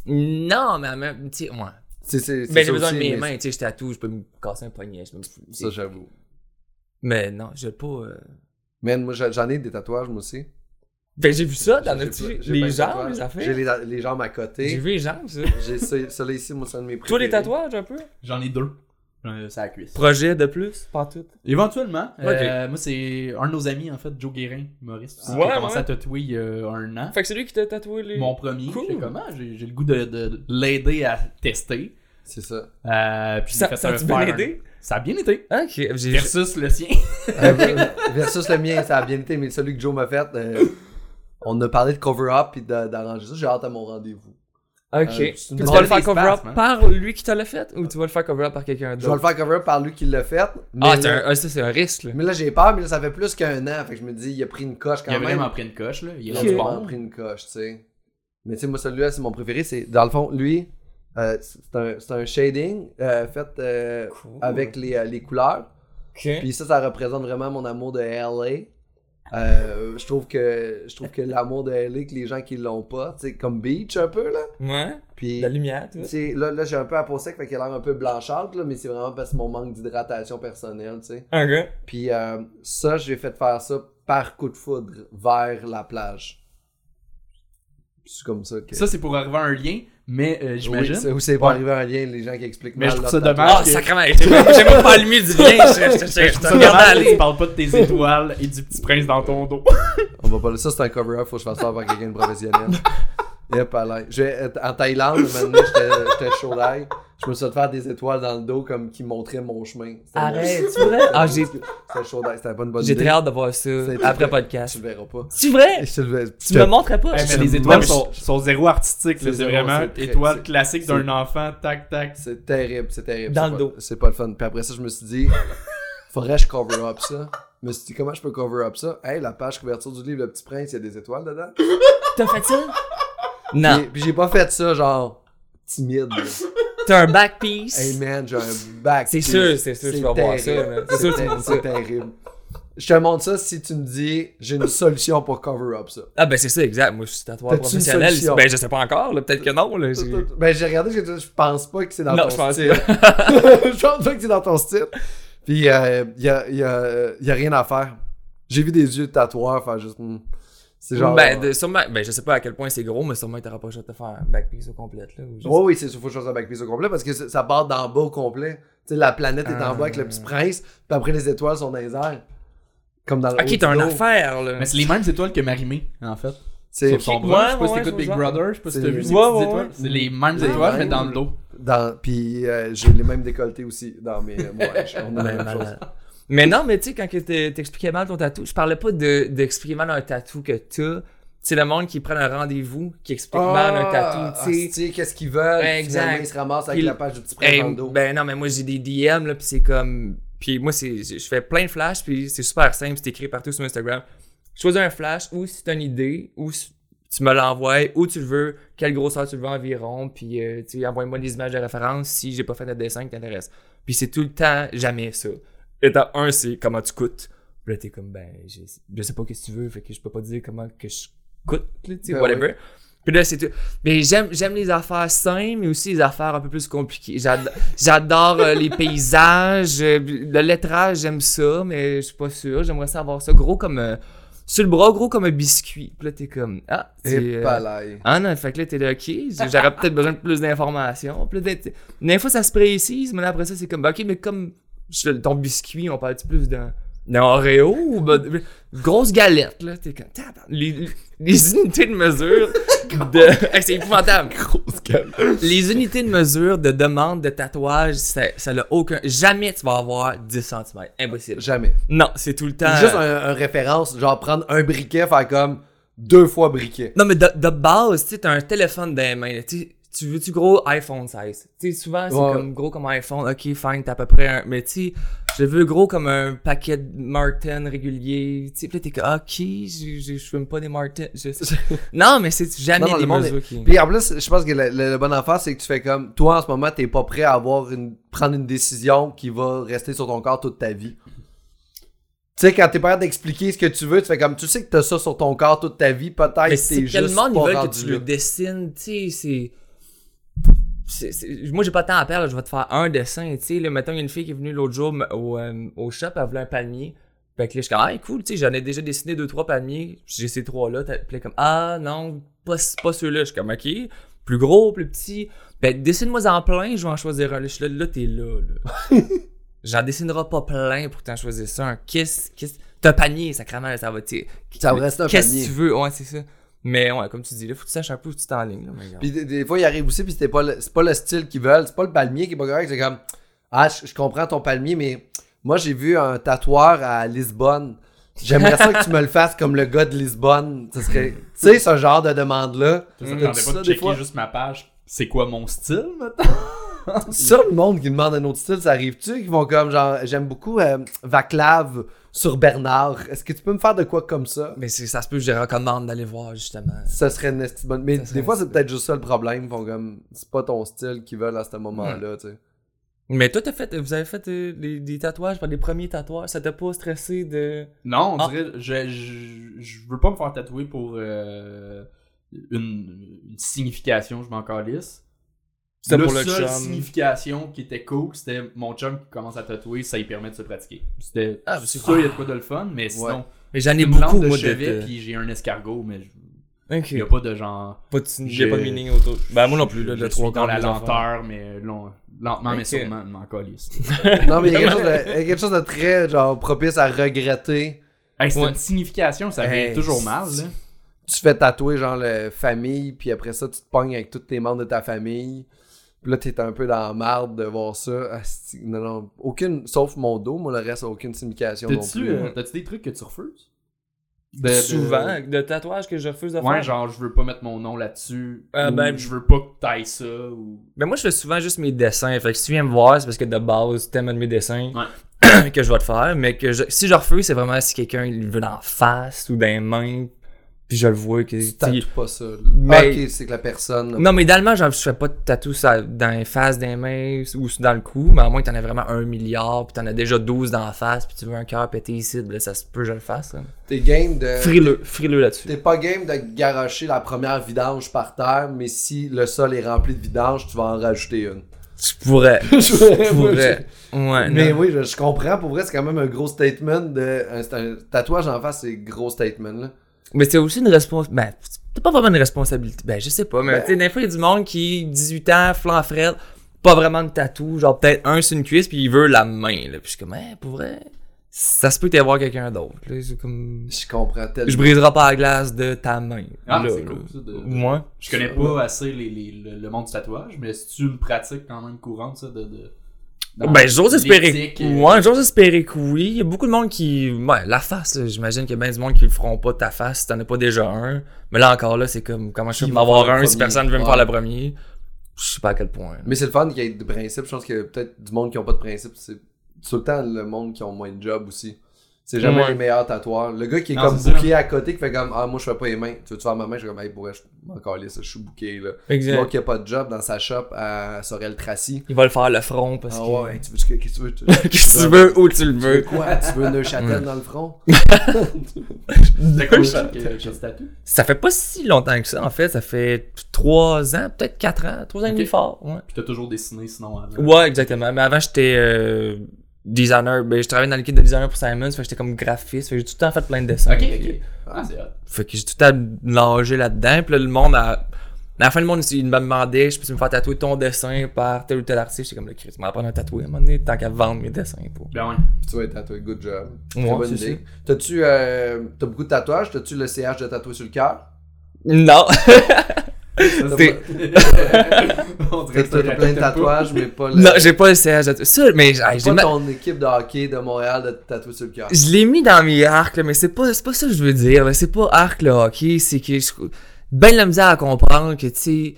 Non, mais même tu sais, ouais. C'est, Ben, j'ai besoin de mes mains, tu sais, je tatoue, je peux me casser un poignet. Je peux me fouler. Ça, j'avoue. Mais non, j'ai pas. euh, Man, moi, j'en ai des tatouages, moi aussi. Ben, j'ai vu ça dans J'ai notre. pas- j'ai pas Les jambes, les J'ai affaires. les, les jambes à J'ai côté. vu les jambes, ça. J'ai ça, ça là ici, moi, c'est un de mes Toi, les préférés. tatouages, un peu? J'en ai deux. Euh, c'est à la cuisse. Projet de plus, pas tout. Éventuellement. euh, moi, c'est un de nos amis, en fait, Joe Guérin, humoriste. aussi, qui Ouais, a commencé ouais. à tatouer il y a un an. Fait que c'est lui qui t'a tatoué les. Mon premier. Cool. J'ai comment? J'ai j'ai le goût de, de- de l'aider à tester. C'est ça. Euh, puis Ça, j'ai fait ça a-tu bien aidé? Ça a bien été. Ok, j'ai. Versus le sien. Euh, versus le mien, ça a bien été, mais celui que Joe m'a fait, euh, on a parlé de cover-up et d'arranger ça. J'ai hâte à mon rendez-vous. Ok. Euh, tu vas le faire cover-up par lui qui t'a le fait ou tu vas le faire cover-up par quelqu'un Je vais le d'autre? faire cover-up par lui qui l'a fait. Mais, Ah, là, un- ah, ça, c'est un risque, là. mais là, j'ai peur, mais là, ça fait plus qu'un an. Fait que je me dis, il a pris une coche quand Il a même. vraiment pris une coche, là. Il est Il a vraiment bon. pris une coche, tu sais. Mais tu sais, moi, celui-là, c'est mon préféré. C'est, dans le fond, lui, euh, c'est, un, c'est un shading euh, fait euh, Cool. avec les, euh, les couleurs. Ok. Puis ça, ça représente vraiment mon amour de LA. Euh, je trouve que je trouve que l'amour de LA que les gens qui l'ont pas, tu sais comme beach un peu là. Ouais. Puis La lumière, tu vois. là, là j'ai un peu à peau sec fait qu'il a l'air un peu blanchâtre là, mais c'est vraiment parce que mon manque d'hydratation personnelle, tu sais. Ok. Puis euh, ça, j'ai fait faire ça par coup de foudre vers la plage. C'est comme ça que Ça, c'est pour arriver à un lien, mais euh, Oui, j'imagine. c'est où c'est pas Ouais. arrivé un lien les gens qui expliquent Mais mal je trouve ça dommage. Ah, sacrément. J'ai même pas allumé du bien. Je te regarde aller. tu parles pas de tes étoiles et du petit prince dans ton dos. On va pas là. Ça, c'est un cover-up. Faut que je fasse ça par quelqu'un de professionnel. Yep, allez. Je vais être en Thaïlande, maintenant, j'étais j'étais chaud d'ail. Je me suis fait faire des étoiles dans le dos comme qui montraient mon chemin. Arrête, c'est vrai? Ah, j'ai C'était chaud. C'était pas une bonne j'ai idée. très hâte de voir ça après Tu podcast. le verras pas. C'est vrai? Je le Tu me montrerais pas? Hey, Je- mais les étoiles sont, sont zéro artistiques. là. C'est vraiment étoile classique d'un enfant, tac, tac. C'est terrible, c'est terrible. Dans le dos. C'est pas le fun. Puis après ça, je me suis dit, faudrait que je cover up ça. Je me suis dit, comment je peux cover up ça? Hey, la page couverture du livre Le Petit Prince, il y a des étoiles dedans? T'as fait ça? Non. Puis j'ai pas fait ça, genre, timide. T'as un back piece. Hey man, j'ai un back. C'est sûr, c'est sûr, tu vas voir ça. C'est sûr, tu C'est terrible. Je te montre ça si tu me dis, j'ai une solution pour cover up ça. Ah, ben c'est ça, exact. Moi, je suis tatoueur professionnel. Ben, je sais pas encore, là. Peut-être que non, là. Ben, j'ai regardé, je pense pas que c'est dans Non, ton je pense style. je pense pas que c'est dans ton style. Puis, il euh, y, a, y, a, y a rien à faire. J'ai vu des yeux de tatoueur faire juste. C'est genre. Ben, de- sûrement, ben, je sais pas à quel point c'est gros, mais sûrement, t'auras pas le choix de te faire un back piece au complète, là. ou Oui, oui, c'est sûr, faut fasse un backpiece au complet parce que ça part d'en bas au complet. Tu sais, la planète est en bas avec le petit prince, puis après les étoiles sont dans les airs. Comme dans le. Ok, t'as une affaire, là. Mais c'est les mêmes étoiles que Marimé, en fait. C'est Sur son Ouais, bras, je sais pas ouais, si ouais, t'écoutes Big genre. Brother, je sais pas si C'est- t'as vu ces Ouais, petites ouais, étoiles. ouais. C'est les mêmes Ouais, étoiles, ouais. mais dans le dos. dans, puis euh, j'ai les mêmes décolletés aussi dans mes. euh, ouais, je- on a la même chose. Mais non, mais tu sais, quand t'expliquais mal ton tatou, je parlais pas de- d'expliquer mal un tatou que t'as. C'est le monde qui prend un rendez-vous, qui explique mal un tatou, tu sais. Ah, qu'est-ce qu'ils veulent? puis Exact. Ils se ramassent avec Puis- la page du petit prince Hey, ben non, mais moi j'ai des DM, là, pis c'est comme. Puis moi, je fais plein de flashs, puis c'est super simple, c'est écrit partout sur Instagram. Choisis un flash, ou si t'as une idée, ou si tu me l'envoies, où tu le veux, quelle grosseur tu le veux environ, puis euh, tu envoie-moi des images de référence si j'ai pas fait de dessin qui t'intéresse. Puis c'est tout le temps, jamais ça. Étape 1, c'est comment tu coûtes. Puis là, t'es comme, ben, je, je sais pas qu'est-ce que tu veux, fait que je peux pas dire comment que je coûte, là, tu sais, Ben whatever. Puis là, c'est tout. Mais j'aime, j'aime les affaires simples, mais aussi les affaires un peu plus compliquées. J'ad- J'adore euh, les paysages. euh, le lettrage, j'aime ça, mais je suis pas sûr. J'aimerais ça avoir ça gros comme. euh, sur le bras, gros comme un biscuit. Puis là, t'es comme. Ah, c'est. Ah non, fait que là, t'es là, ok, j'aurais peut-être besoin de plus d'informations. Puis là, fois, ça se précise, mais là, après ça, c'est comme, ok, mais comme ton biscuit, on parle-tu plus d'un d'un Oreo ou ben, grosse galette, là, t'es comme, les, les unités de mesure de... Hey, c'est épouvantable. Grosse gueule. Les unités de mesure de demande de tatouage, ça, ça n'a aucun... Jamais tu vas avoir 10 cm. Impossible. Jamais. Non, c'est tout le temps... Juste un, un référence, genre prendre un briquet, faire comme deux fois briquet. Non, mais de, de base, tu sais, t'as un téléphone dans les mains. Tu tu veux-tu gros iPhone 16? Tu sais, souvent, c'est Ouais. comme gros comme iPhone. Ok, fine, t'as à peu près un. Mais tu sais, je veux gros comme un paquet de Martin régulier. Tu sais, là, t'es comme, ok, je, je, je fume pas des Martin. Je- non, mais c'est jamais Non, non, des monde qui. Puis en plus, je pense que le, le, le bon affaire, c'est que tu fais comme toi en ce moment, t'es pas prêt à avoir une prendre une décision qui va rester sur ton corps toute ta vie. Tu sais, quand t'es pas capable d'expliquer ce que tu veux, tu fais comme tu sais que t'as ça sur ton corps toute ta vie, peut-être que c'est t'es juste le monde, ils veulent que tu là. le dessines, tu sais, c'est... Moi, j'ai pas de temps à perdre, là, je vais te faire un dessin, tu sais. Là, mettons, il y a une fille qui est venue l'autre jour au, euh, au shop, elle voulait un palmier. Fait que là, je suis comme, ah, cool, tu sais, j'en ai déjà dessiné deux, trois palmiers. J'ai ces trois-là. T'as- Puis comme, ah, non, pas, pas ceux-là. Je suis comme, ok, plus gros, plus petit. Ben, dessine-moi en plein, je vais en choisir un. Là, je suis là, là, t'es là, là. J'en dessinerai pas plein pour t'en choisir ça. Un qu'est-ce, qu'est-ce, t'as un panier, sacrément, ça va, tu sais. Ça va rester un Qu'est-ce que tu veux? Ouais, c'est ça. Mais ouais, comme tu dis, là, faut que tu saches un peu où tu t'enlignes. Puis des, des fois, il arrive aussi, puis c'était pas le- c'est pas le style qu'ils veulent, c'est pas le palmier qui est pas correct, c'est comme Ah, je, je comprends ton palmier, mais moi j'ai vu un tatoueur à Lisbonne. J'aimerais ça que tu me le fasses comme le gars de Lisbonne. Ce serait. Tu sais, ce genre de demande-là. Ça, t'attendais Ça, pas de checker juste ma page. C'est quoi mon style, maintenant? Ça, le monde qui demande un autre style, ça arrive-tu? Qui vont comme genre, j'aime beaucoup euh, Vaclav sur Bernard. Est-ce que tu peux me faire de quoi comme ça? Mais c'est- ça se peut que je les recommande d'aller voir, justement. Ça serait une bonne. Mais des fois, c'est peut-être juste ça le problème. Ils font comme, c'est pas ton style qu'ils veulent à ce moment-là, tu sais. Mais toi, t'as fait, vous avez fait euh, des, des tatouages, pas des premiers tatouages, ça t'a pas stressé de. Non, on Ah. dirait, je, je, je veux pas me faire tatouer pour euh, une, une signification, je m'en calisse. C'était La pour le seule chum. signification qui était cool, c'était mon chum qui commence à tatouer, ça lui permet de se pratiquer. C'était Ah, c'est ça, cool. il y a de quoi de le fun, mais sinon, Mais j'en ai beaucoup, de moi, chevet, de- puis j'ai un escargot, mais il y a pas de genre. Pas de, J'ai- j'ai pas de meaning autour. Ben, moi non plus, là, je le trois dans la lenteur, mais long- lentement, mais sûrement, m'en calisse. Non, mais il y a quelque chose de, il y a quelque chose de très, genre, propice à regretter. Hey, c'est Ouais. une signification, ça Hey, vient toujours mal, là. Tu fais tatouer, genre, la famille, puis après ça, tu te pognes avec tous tes membres de ta famille. Puis là, t'es un peu dans la marde de voir ça. Asti, non, non, aucune, sauf mon dos, moi, le reste, aucune signification non T'as-tu plus. euh, t'as-tu des trucs que tu refuses? De- de- Souvent, de tatouages que je refuse de Ouais, faire. genre, je veux pas mettre mon nom là-dessus. Euh, ou ben- je veux pas que t'ailles ça. Ou... Ben moi je fais souvent juste mes dessins. Fait que si tu viens me voir, c'est parce que de base, t'aimes un de mes dessins que je vais te faire. Mais que je- si je refuse, c'est vraiment si quelqu'un il veut d'en face ou dans les mains. Puis je le vois que. Tu tu tatoues pas ça. Mais- Ah, ok, c'est que la personne. Non, mais idéalement, je fais pas de tatou ça- dans les faces des mains ou dans le cou, mais à moins que t'en aies vraiment un milliard, puis t'en as déjà 12 dans la face, puis tu veux un cœur pété ici, là, ça se peut, je le fasse. T'es game de. Frileux, frileux là-dessus. T'es pas game de garocher la première vidange par terre, mais si le sol est rempli de vidange, tu vas en rajouter une. Je pourrais. Je Je pourrais. Ouais, Mais non. oui, je, je comprends. Pour vrai, c'est quand même un gros statement. de un, tatouage en face, c'est gros statement. Là. Mais c'est aussi une responsabilité. Ben, c'est pas vraiment une responsabilité. Ben, je sais pas, mais Ben- tu sais, des fois, il y a du monde qui, 18 ans, flanc frette, pas vraiment de tatou, genre peut-être un sur une cuisse, puis il veut la main, là. Puis je suis comme, hein, pour vrai, ça se peut que voir quelqu'un d'autre, là. C'est comme. Je comprends tellement. Je briserai pas la glace de ta main. Ah, là, c'est là. cool, ça, de- Moi? Je connais pas assez les, les- le, le monde du tatouage, mais c'est une pratique quand même courante, ça, de. Ben, j'ose espérer. que- euh, Ouais, j'ose espérer que oui. Il y a beaucoup de monde qui. Ouais, la face, j'imagine qu'il y a bien du monde qui le feront pas ta face si t'en as pas déjà un. Mais là encore, là, c'est comme, comment je va m'avoir un si personne veut me faire le premier? Je sais pas à quel point. là. Mais c'est le fun qu'il y ait de principes. Je pense que peut-être du monde qui ont pas de principes, c'est tout le temps le monde qui ont moins de job aussi. C'est jamais Ouais. les meilleurs tatoueurs. Le gars qui est Non, comme c'est ça. booké à côté, qui fait comme Ah, moi je fais pas les mains. Tu veux-tu faire ma main? Je suis comme Hey, pour vrai, je m'en calisse, je suis booké là. Exact. gars qui a pas de job dans sa shop à Sorel Tracy. Il va le faire le front parce Ah que. ouais, tu veux, qu'est-ce que tu veux? Tu- Qu'est-ce que tu veux, où tu le Tu veux quoi? Tu veux Neuchâtel dans le front? C'était quoi le? Ça fait pas si longtemps que ça, en fait. Ça fait 3 ans, peut-être 4 ans. 3 ans et demi fort. Ouais. Puis t'as toujours dessiné sinon avant. Ouais, exactement. Mais avant, j'étais euh, designer. Ben, je travaillais dans l'équipe de designer pour Simons. Fait que j'étais comme graphiste. Fait que j'ai tout le temps fait plein de dessins. Ok, Fait que- ok. Ah, c'est hot. Fait que j'ai tout le temps nagé là-dedans. Puis là, le monde a. À la fin, le monde, il me demandait, je peux me faire tatouer ton dessin par tel ou tel artiste? J'étais comme le Chris, m'en prendre un tatoué à un moment donné, tant qu'à vendre mes dessins. Pour... Ben ouais. Puis tu vas être tatoué, good job. Très Ouais, bonne idée. T'as-tu euh, t'as beaucoup de tatouages? T'as-tu le CH de tatouer sur le cœur? Non! T'es- On dirait que t'as plein de tatouages, mais pas le. non, j'ai pas le CH. de- Ça, mais hey, j'ai pas ma- ton équipe de hockey de Montréal de tatouer sur le cœur. Je l'ai mis dans mes arcs, là, mais c'est pas, c'est pas ça que je veux dire. C'est pas arc le hockey, c'est que je ben de la misère à comprendre que tu sais.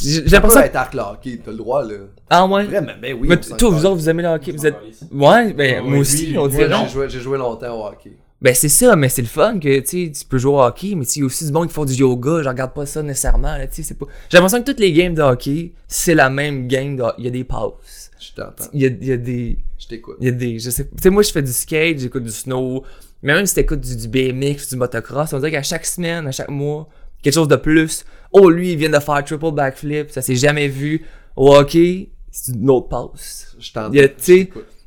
J'ai j'ai l'impression. être arc le hockey, t'as le droit là. Ah ouais? Vraiment, ben oui. mais toi, vous autres, vous aimez le hockey? Vous êtes. Ouais, ben Ah moi aussi, on dirait. J'ai j'ai joué longtemps au hockey. Ben c'est ça, mais c'est le fun que tu peux jouer au hockey, mais il y a aussi du monde qui font du yoga, je regarde pas ça nécessairement, là, c'est pas. J'ai l'impression que toutes les games de hockey, c'est la même game de Il y a des passes. Je t'entends. Il y a, il y a des. Je t'écoute. Il y a des. Je sais Tu sais, moi, je fais du skate, j'écoute du snow. Mais même si t'écoutes du, du BMX, du motocross, on dirait qu'à chaque semaine, à chaque mois, quelque chose de plus. Oh, lui, il vient de faire triple backflip, ça s'est jamais vu. Au hockey, c'est une autre passe. Je t'entends. Il y a-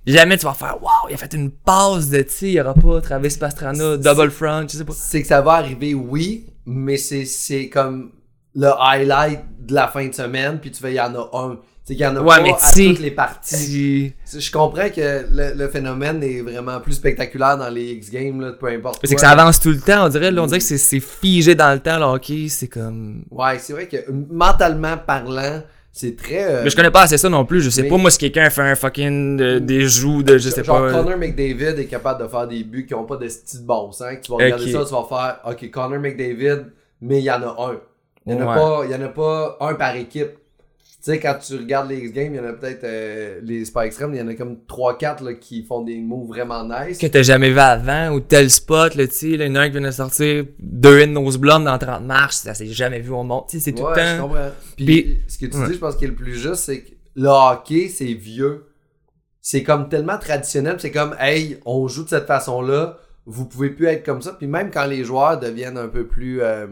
tu sais. Jamais tu vas faire Waouh, il a fait une passe de, tu sais, il y aura pas Travis Pastrana, double front, je sais pas. C'est que ça va arriver, oui, mais c'est, c'est comme le highlight de la fin de semaine, puis tu fais, il y en a un. C'est qu'il y en a Ouais, pas à tu- toutes les parties. Je comprends que le, le phénomène est vraiment plus spectaculaire dans les X-Games, là, peu importe. C'est que ça avance tout le temps, on dirait, là, on dirait que c'est- c'est figé dans le temps, le hockey, c'est comme. Ouais, c'est vrai que mentalement parlant, c'est très. euh, Mais je connais pas assez ça non plus, je sais mais- pas moi si quelqu'un fait un fucking euh, des joues de je sais genre pas. Connor McDavid est capable de faire des buts qui ont pas de style bon sens. que Tu vas regarder ça, tu vas faire OK, Connor McDavid, mais il y en a un. Il y en a, Ouais. pas, il y en a pas un par équipe. Tu sais, quand tu regardes les X-Games, il y en a peut-être euh, les Spy Extreme, il y en a comme 3-4 là, qui font des moves vraiment nice. que t'as jamais vu avant ou tel spot là tu sais il y en a un qui vient de sortir deux in nose blonde dans 30 marches ça s'est jamais vu au monde tu sais c'est tout ouais, le je temps comprends. Puis, Puis- ce que tu ouais. dis, je pense qui est le plus juste, c'est que le hockey, c'est vieux. C'est comme tellement traditionnel, c'est comme, hey, on joue de cette façon-là, vous pouvez plus être comme ça. Puis même quand les joueurs deviennent un peu plus euh,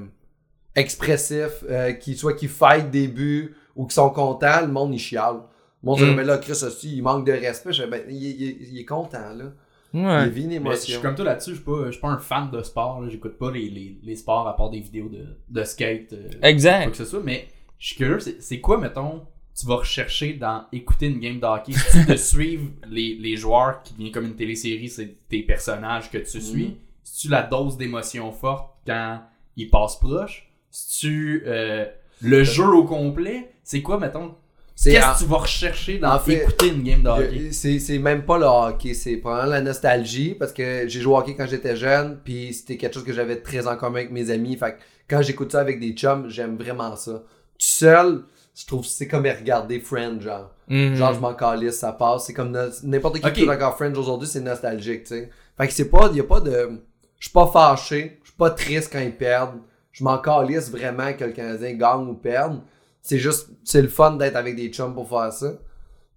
expressifs, euh, qui, soit qu'ils fight des buts ou qui sont contents, le monde, il chiale. Le monde se dit, Mm. mais là, Chris aussi, il manque de respect. Je ben, il, il- il est content, là. Il vit une Mais je émotion. suis comme toi là-dessus, je suis pas, je suis pas un fan de sport. là. J'écoute pas les, les, les sports à part des vidéos de, de skate. euh, quoi exact que ce soit, mais je suis curieux, c'est, c'est quoi, mettons, tu vas rechercher dans écouter une game de hockey? C'est-tu de suivre les, les joueurs qui viennent comme une télésérie, c'est tes personnages que tu suis? C'est-tu la dose d'émotion forte quand ils passent proche? C'est-tu euh, le jeu au complet? C'est quoi, mettons? Qu'est-ce que tu vas rechercher dans en fait, écouter une game de hockey? C'est même pas le hockey, c'est probablement la nostalgie parce que j'ai joué au hockey quand j'étais jeune, puis c'était quelque chose que j'avais très en commun avec mes amis. Fait que quand j'écoute ça avec des chums, j'aime vraiment ça. Tout seul, je trouve que c'est comme regarder Friends, genre. Mhm. Genre, je m'en calisse, ça passe. C'est comme n'importe qui Ok. qui écoute encore Friends aujourd'hui, c'est nostalgique, tu sais. Fait que c'est pas, y a pas de. Je suis pas fâché. Je suis pas triste quand ils perdent. Je m'en calisse vraiment que le Canadien gagne ou perde. C'est juste, c'est le fun d'être avec des chums pour faire ça.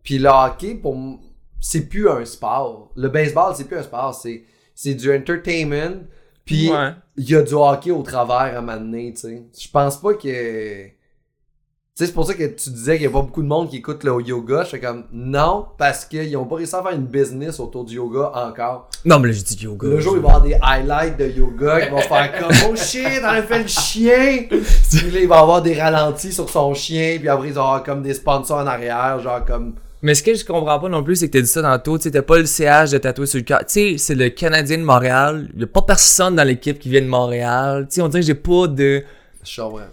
Puis le hockey, pour c'est plus un sport. Le baseball, c'est plus un sport. C'est, c'est du entertainment. Puis Ouais. il y a du hockey au travers à m'amener, tu sais. Je pense pas que. Sais, c'est pour ça que tu disais qu'il y a pas beaucoup de monde qui écoute le yoga. Je fais comme non, parce qu'ils ont pas réussi à faire une business autour du yoga encore. Non, mais là, j'ai dit yoga. Le jour, il va y avoir des highlights de yoga qui vont faire comme Oh shit, on a fait le chien! Puis là, il va avoir des ralentis sur son chien, puis après, il va avoir comme des sponsors en arrière, genre comme. Mais ce que je comprends pas non plus, c'est que t'as dit ça tantôt, tu t'as pas le CH de tatouer sur le cœur. Tu sais, c'est le Canadien de Montréal. Y a pas personne dans l'équipe qui vient de Montréal. Tu sais, on dirait que j'ai pas de.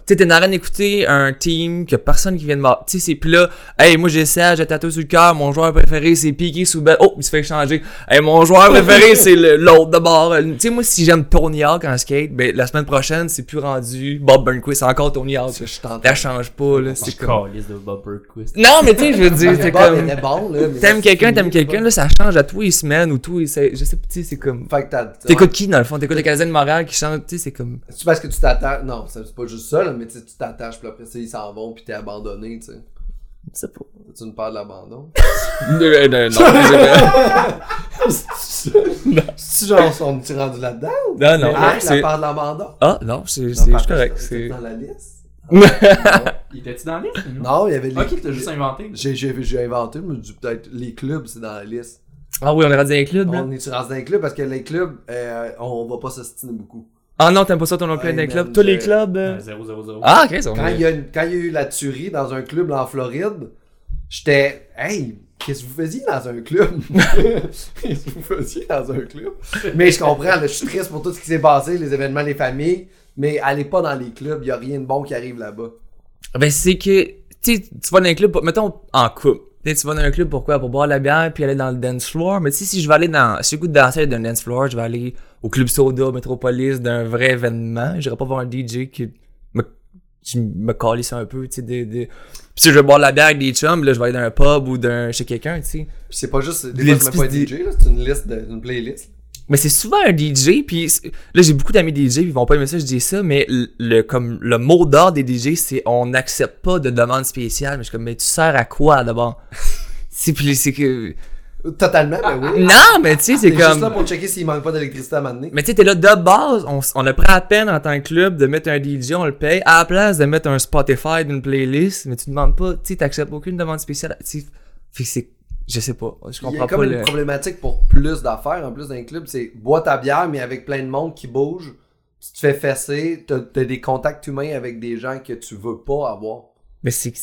Tu sais, t'es en train d'écouter un team que personne qui vient de Montréal. Tu sais, c'est plus là. Hey, moi j'ai CH de tatouer sur le cœur. Mon joueur préféré, c'est Piqué Soubel. Oh, il se fait changer. Hey, mon joueur préféré, c'est l'autre de bord. Tu sais, moi, si j'aime Tony Hawk en skate, ben, la semaine prochaine, c'est plus rendu Bob Burnquist. C'est encore Tony Hawk. Ça change pas, là. C'est comme. de Bob Burquist. Non, mais tu sais, je veux dire, c'est comme. T'aimes quelqu'un, t'aimes quelqu'un, là, ça change à tous les semaines ou tous les. Je sais pas, tu sais, c'est comme. Fait que t'as. T'écoutes qui dans le fond? T'écoutes le Canadien de Montréal qui chante, tu sais, c'est comme. C'est parce que tu t'attaches. Non, c'est pas juste ça, là, mais tu sais, tu t'attaches, puis après ils s'en vont, puis t'es abandonné, tu sais. Je sais pas. C'est une peur de l'abandon. Euh, euh, non, C'est genre, on est rendu là-dedans? ou? non, non, Ah, la c'est. peur de l'abandon? Ah, non, c'est Non, correct. c'est dans la liste? Il était-tu dans la liste? Non, il y avait les. Ok, t'as juste inventé. J'ai, inventé, mais je me dis peut-être les clubs, c'est dans la liste. Ah oui, on est rendu dans les clubs. On est rendu dans les clubs parce que les clubs, euh, on va pas s'ostiner beaucoup. Ah non, t'aimes pas ça, ton dans les man, clubs Tous les je- clubs. euh, 0 0 0 Ah, ok, ça Quand il, y a une- quand il y a eu la tuerie dans un club en Floride, j'étais, hey, qu'est-ce que vous faisiez dans un club? qu'est-ce que vous faisiez dans un club? Mais je comprends, là, je suis triste pour tout ce qui s'est passé, les événements, les familles, mais allez pas dans les clubs, il y a rien de bon qui arrive là-bas. Ben, c'est que, tu sais, tu vas dans un club, pour- mettons, en couple. Tu sais, tu vas dans un club, pourquoi Pour boire la bière puis aller dans le dance floor. Mais tu sais, si je vais aller dans. Si j'ai le goût de danser d'un dance floor, je vais aller au club soda, Metropolis, d'un vrai événement. J'irai pas voir un DJ qui me, qui me calisse un peu, tu sais, de, de... Puis si je veux boire la bière avec des chums, là, je vais aller dans un pub ou d'un, chez quelqu'un, tu sais. Puis c'est pas juste, des fois, pas un DJ, là, c'est une liste, de, une playlist. Mais c'est souvent un DJ, puis là j'ai beaucoup d'amis DJ, puis ils vont pas aimer ça, je dis ça, mais le, comme le mot d'ordre des DJ, c'est on n'accepte pas de demande spéciale. Mais je suis comme, mais tu sers à quoi d'abord? C'est c'est que Totalement, ben oui. non, mais tu sais c'est C'est juste là comme. pour checker s'il manque pas d'électricité à m'amener. Mais tu sais, t'es là de base, on, on a pris à peine en tant que club de mettre un DJ, on le paye, à la place de mettre un Spotify d'une playlist, mais tu demandes pas, tu sais, t'acceptes aucune demande spéciale. Tu sais, c'est, je sais pas, je Il y a comprends comme pas une le. problématique pour plus d'affaires en plus d'un club, c'est bois ta bière mais avec plein de monde qui bouge, tu te fais fesser, t'as t'as des contacts humains avec des gens que tu veux pas avoir. Mais c'est que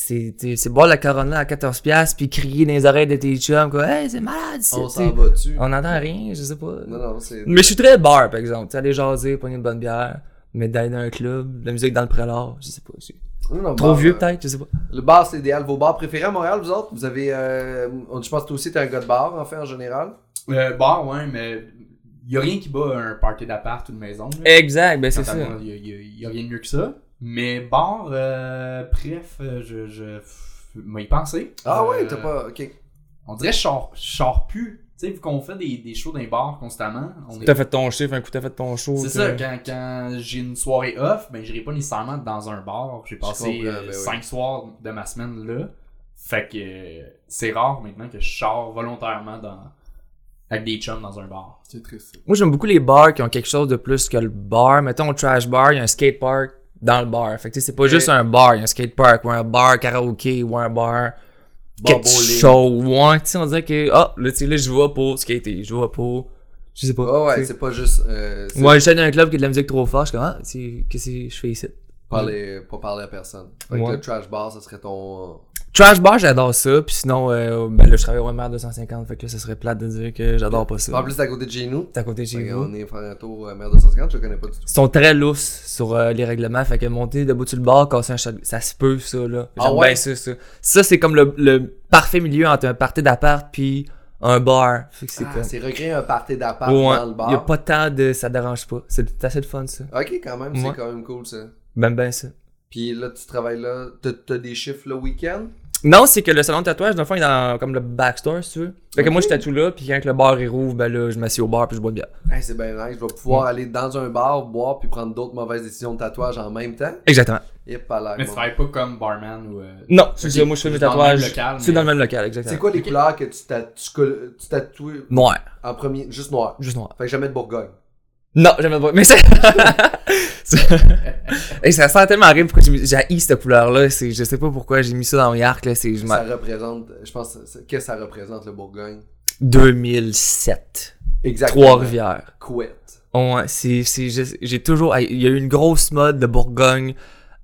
c'est boire la Corona à 14 piastres puis crier dans les oreilles de tes chums quoi hey c'est malade On s'en va dessus. on n'entend rien je sais pas Non, non, c'est. mais je suis très bar par exemple t'sais, aller jaser prendre une bonne bière mais d'aller dans un club de la musique dans le prélat je sais pas c'est Non, non, trop bar, vieux euh, peut-être je sais pas Le bar, c'est idéal. Vos bars préférés à Montréal, vous autres? Vous avez. Euh, je pense que toi aussi, t'es un gars de bar, en fait, en général. Euh, bar, ouais, mais y a rien qui bat un party d'appart ou de maison. là. exact ben c'est ça moi, y a, y a- y a rien de mieux que ça. Mais bar, euh, bref, euh, je, je m'a y pensé. Ah Euh, ouais, t'as pas. Ok. On dirait que je sors, plus. Tu sais, vu qu'on fait des, des shows dans les bars constamment, on est t'as fait ton chiffre un coup t'as fait ton show C'est ça, quand, quand j'ai une soirée off, ben j'irai pas nécessairement dans un bar. J'ai passé euh, ben oui. cinq soirs de ma semaine là. Fait que euh, c'est rare maintenant que je sors volontairement dans, avec des chums dans un bar. C'est triste. moi j'aime beaucoup les bars qui ont quelque chose de plus que le bar mettons au trash bar il y a un skate park dans le bar fait que c'est pas Ouais. juste un bar il y a un skate park ou un bar karaoké ou un bar quelque chose. Ouais, tu sais, on dirait que, ah, là, tu sais, là, je vais pour skater, je vais pour, je sais pas. Ah ouais, c'est pas juste. Euh, Moi, j'étais dans un club qui a de la musique trop forte, je suis comme, ah, qu'est-ce que je fais ici? parler, pas parler à personne. Fait que Ouais. le trash bar, ça serait ton. Trash bar, j'adore ça, puis sinon, euh, ben là, je travaille au MR 250, fait que là, ça serait plate de dire que j'adore pas ça. En plus, à côté de chez nous. À côté de chez vous. On est faire un tour à Mer 250, je le connais pas du tout. Ils sont très lousses sur euh, les règlements, fait que monter debout sur le bar, casser un shot, ça se peut, ça, là. Ah ouais? bien ça, ça. Ça, c'est comme le, le parfait milieu entre un party d'appart puis un bar. Fait que c'est Ah, c'est recréer un party d'appart Ouais, dans le bar. y a pas tant de... ça dérange pas. C'est assez de fun, ça. Ok, quand même, Ouais. c'est quand même cool ça. Ben ben ça. Puis là, tu travailles là. T'as t'as des chiffres le week-end? Non, c'est que le salon de tatouage, dans le fond, il est dans comme le backstore, si tu veux. Fait que moi, je tatoue là, puis quand le bar il rouvre, ben là, je m'assieds au bar puis je bois de bière. Hey, c'est bien nice. Je vais pouvoir aller dans un bar, boire, puis prendre d'autres mauvaises décisions de tatouage en même temps. Exactement. Et pas là. Mais tu travailles pas comme barman ou. euh, Non, c'est ça, moi, je fais mes c'est dans le même tatouages. local, C'est mais- dans le même local, exactement. C'est quoi les couleurs que tu tu tatoues Noir. en premier? Juste noir. Juste noir. Fait que jamais de Bourgogne. Non, jamais pas. Mais Hey, ça sent tellement horrible pourquoi j'ai haï cette couleur-là. C'est... Je sais pas pourquoi j'ai mis ça dans mes arcs, là. C'est. Je Ça représente, je pense, qu'est-ce que ça représente le Bourgogne? 2007. Exactement. Trois-Rivières. Couette. Ouais, c'est, c'est, je- j'ai toujours, il y a eu une grosse mode de Bourgogne,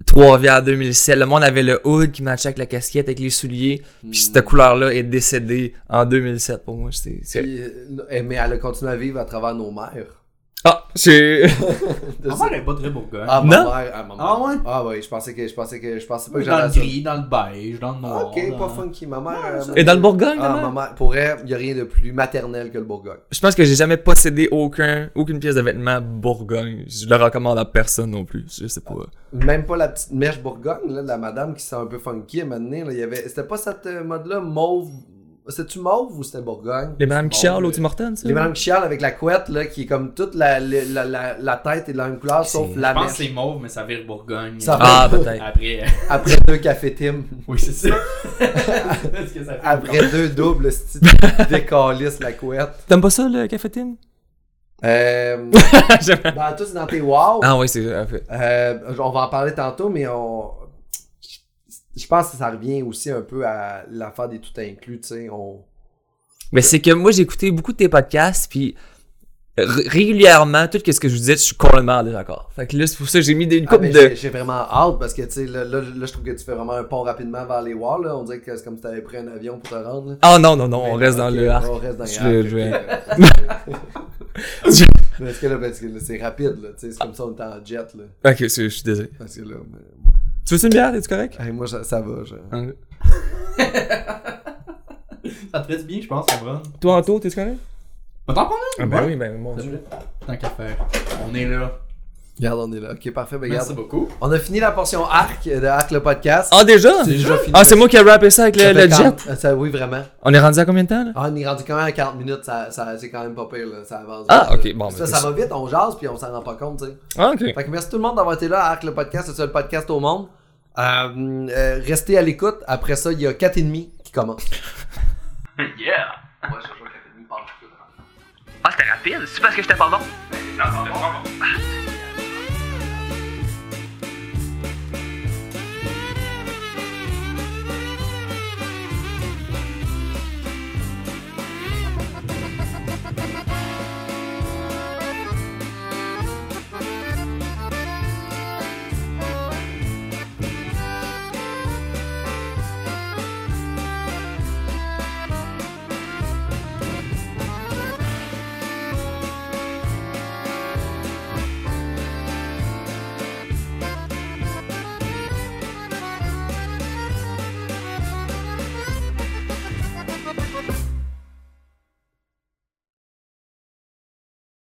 Trois-Rivières 2007. Le monde avait le hood qui matchait avec la casquette, avec les souliers. Puis cette couleur-là est décédée en 2007 pour moi. Puis, euh, eh, mais elle a continué à vivre à travers nos mères. Ah. De Ma ça. mère est pas très Bourgogne. Ah, ma Non? mère. Ah, ma mère. Ah ouais? Ah ouais, je pensais que je pensais que je pensais pas que dans le ça. gris, dans le beige, dans le noir. Ok, dans- pas funky. Ma mère. euh, Et dans le Bourgogne, Ah, ma mère? Pour elle, il y a rien de plus maternel que le Bourgogne. Je pense que j'ai jamais possédé aucun, aucune pièce de vêtement Bourgogne. Je le recommande à personne non plus. Je sais pas. Même pas la petite mèche Bourgogne, là, de la madame qui sent un peu funky à un moment donné, là, il y avait... C'était pas cette euh, mode-là, mauve. C'était-tu mauve ou c'était Bourgogne? Les Madame qui au Tim Hortons, ça? Les madames qui avec la couette, là, qui est comme toute la, la, la, la, la tête est de la même couleur, sauf C'est- la Je pense que c'est mauve, mais ça vire Bourgogne. Ça Ah, peut-être. Après. Après deux cafés Tim. oui, c'est ça. Est-ce que ça fait Après deux doubles, style décalisse la couette. T'aimes pas ça, le café Tim? Euh, J'aime- dans tous dans tes wow, ah oui, c'est... en fait. euh, on va en parler tantôt, mais on... Je pense que ça revient aussi un peu à l'affaire des tout inclus, tu sais, on... Mais c'est que moi, j'ai écouté beaucoup de tes podcasts, puis régulièrement, tout ce que je vous disais, je suis complètement en désaccord. Fait que là, c'est pour ça que j'ai mis une Ah, couple mais de... j'ai- vraiment hâte parce que, tu sais, là, là, là, je trouve que tu fais vraiment un pont rapidement vers les walls, là. On dirait que c'est comme si t'avais pris un avion pour te rendre. Ah non, non, non, on reste dans ok, le arc. On reste dans Je le le- arc. je. Parce que là, parce que là, c'est rapide, là. Tu sais, c'est comme ça, on est en jet, là. Ok, je suis désolé. Parce que là, mais- Tu veux une bière, es-tu correct? Hey, moi, ça, ça va, je... Ça te fait du bien, je pense, Cameron. Toi, Anto, t'es-tu correct? On t'en prend Ah ben oui, ben plaît. Tant qu'à faire. On est là. Regarde, on est là. Ok, parfait. Ben, Merci regarde. beaucoup. On a fini la portion arc de Arc le podcast. Ah déjà? c'est déjà fini. Ah, c'est moi qui ai rappé ça avec le, Ça le jet? quarante- ça, oui, vraiment. On est rendu à combien de temps, là? Ah, on est rendu quand même à 40 minutes. Ça, ça, c'est quand même pas pire, là. Ça avance. Ah, vite, ok, là. bon, Ça, ben, ça va vite, on jase, puis on s'en rend pas compte, tu sais. Ah, ok. Fait que merci tout le monde d'avoir été là à Arc le podcast, c'est le seul podcast au monde. Euh, euh, restez à l'écoute. Après ça, il y a 4,5 qui commence. Yeah! Ouais, je joue 4,5 par Ah, c'était rapide. C'est parce que j'étais pas bon? Non, c'était pas bon.